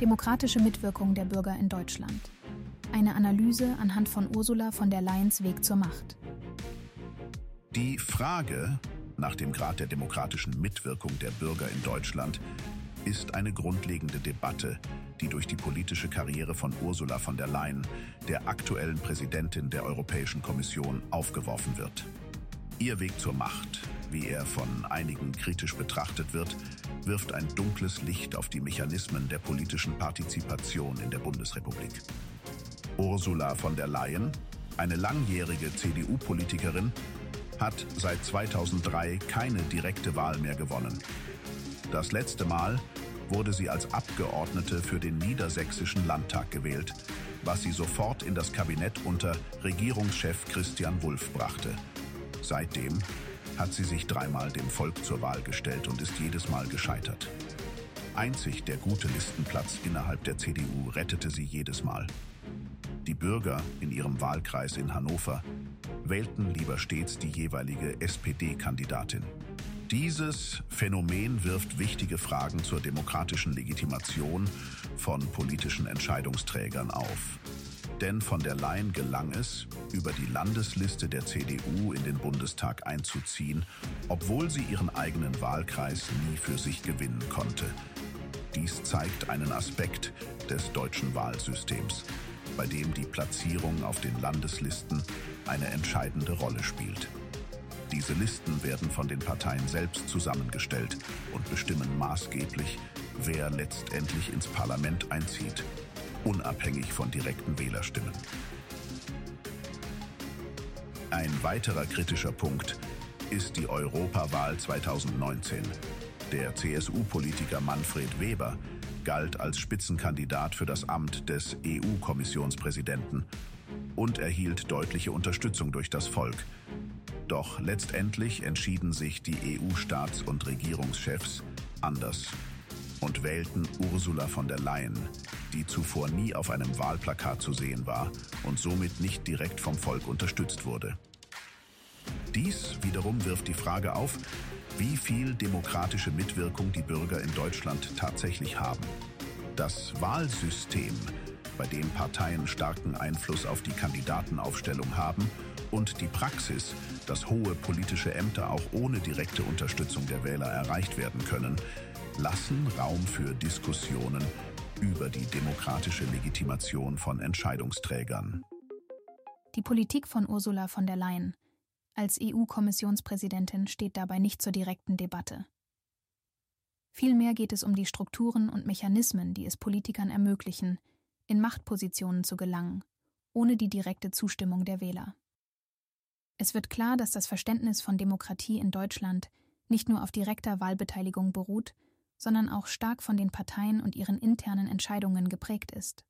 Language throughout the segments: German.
Demokratische Mitwirkung der Bürger in Deutschland. Eine Analyse anhand von Ursula von der Leyens Weg zur Macht. Die Frage nach dem Grad der demokratischen Mitwirkung der Bürger in Deutschland ist eine grundlegende Debatte, die durch die politische Karriere von Ursula von der Leyen, der aktuellen Präsidentin der Europäischen Kommission, aufgeworfen wird. Ihr Weg zur Macht, wie er von einigen kritisch betrachtet wird, wirft ein dunkles Licht auf die Mechanismen der politischen Partizipation in der Bundesrepublik. Ursula von der Leyen, eine langjährige CDU-Politikerin, hat seit 2003 keine direkte Wahl mehr gewonnen. Das letzte Mal wurde sie als Abgeordnete für den Niedersächsischen Landtag gewählt, was sie sofort in das Kabinett unter Regierungschef Christian Wulff brachte. Seitdem hat sie sich dreimal dem Volk zur Wahl gestellt und ist jedes Mal gescheitert. Einzig der gute Listenplatz innerhalb der CDU rettete sie jedes Mal. Die Bürger in ihrem Wahlkreis in Hannover wählten lieber stets die jeweilige SPD-Kandidatin. Dieses Phänomen wirft wichtige Fragen zur demokratischen Legitimation von politischen Entscheidungsträgern auf. Denn von der Leyen gelang es, über die Landesliste der CDU in den Bundestag einzuziehen, obwohl sie ihren eigenen Wahlkreis nie für sich gewinnen konnte. Dies zeigt einen Aspekt des deutschen Wahlsystems, bei dem die Platzierung auf den Landeslisten eine entscheidende Rolle spielt. Diese Listen werden von den Parteien selbst zusammengestellt und bestimmen maßgeblich, wer letztendlich ins Parlament einzieht unabhängig von direkten Wählerstimmen. Ein weiterer kritischer Punkt ist die Europawahl 2019. Der CSU-Politiker Manfred Weber galt als Spitzenkandidat für das Amt des EU-Kommissionspräsidenten und erhielt deutliche Unterstützung durch das Volk. Doch letztendlich entschieden sich die EU-Staats- und Regierungschefs anders und wählten Ursula von der Leyen, die zuvor nie auf einem Wahlplakat zu sehen war und somit nicht direkt vom Volk unterstützt wurde. Dies wiederum wirft die Frage auf, wie viel demokratische Mitwirkung die Bürger in Deutschland tatsächlich haben. Das Wahlsystem, bei dem Parteien starken Einfluss auf die Kandidatenaufstellung haben, und die Praxis, dass hohe politische Ämter auch ohne direkte Unterstützung der Wähler erreicht werden können, lassen Raum für Diskussionen über die demokratische Legitimation von Entscheidungsträgern. Die Politik von Ursula von der Leyen als EU-Kommissionspräsidentin steht dabei nicht zur direkten Debatte. Vielmehr geht es um die Strukturen und Mechanismen, die es Politikern ermöglichen, in Machtpositionen zu gelangen, ohne die direkte Zustimmung der Wähler. Es wird klar, dass das Verständnis von Demokratie in Deutschland nicht nur auf direkter Wahlbeteiligung beruht, sondern auch stark von den Parteien und ihren internen Entscheidungen geprägt ist.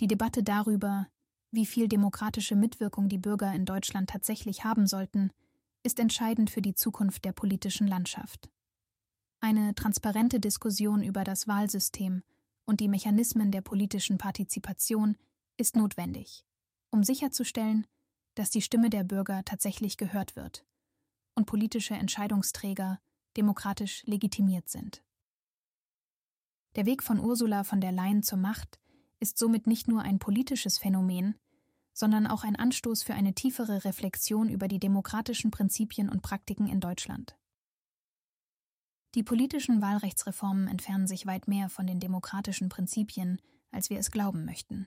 Die Debatte darüber, wie viel demokratische Mitwirkung die Bürger in Deutschland tatsächlich haben sollten, ist entscheidend für die Zukunft der politischen Landschaft. Eine transparente Diskussion über das Wahlsystem und die Mechanismen der politischen Partizipation ist notwendig, um sicherzustellen, dass die Stimme der Bürger tatsächlich gehört wird und politische Entscheidungsträger demokratisch legitimiert sind. Der Weg von Ursula von der Leyen zur Macht ist somit nicht nur ein politisches Phänomen, sondern auch ein Anstoß für eine tiefere Reflexion über die demokratischen Prinzipien und Praktiken in Deutschland. Die politischen Wahlrechtsreformen entfernen sich weit mehr von den demokratischen Prinzipien, als wir es glauben möchten.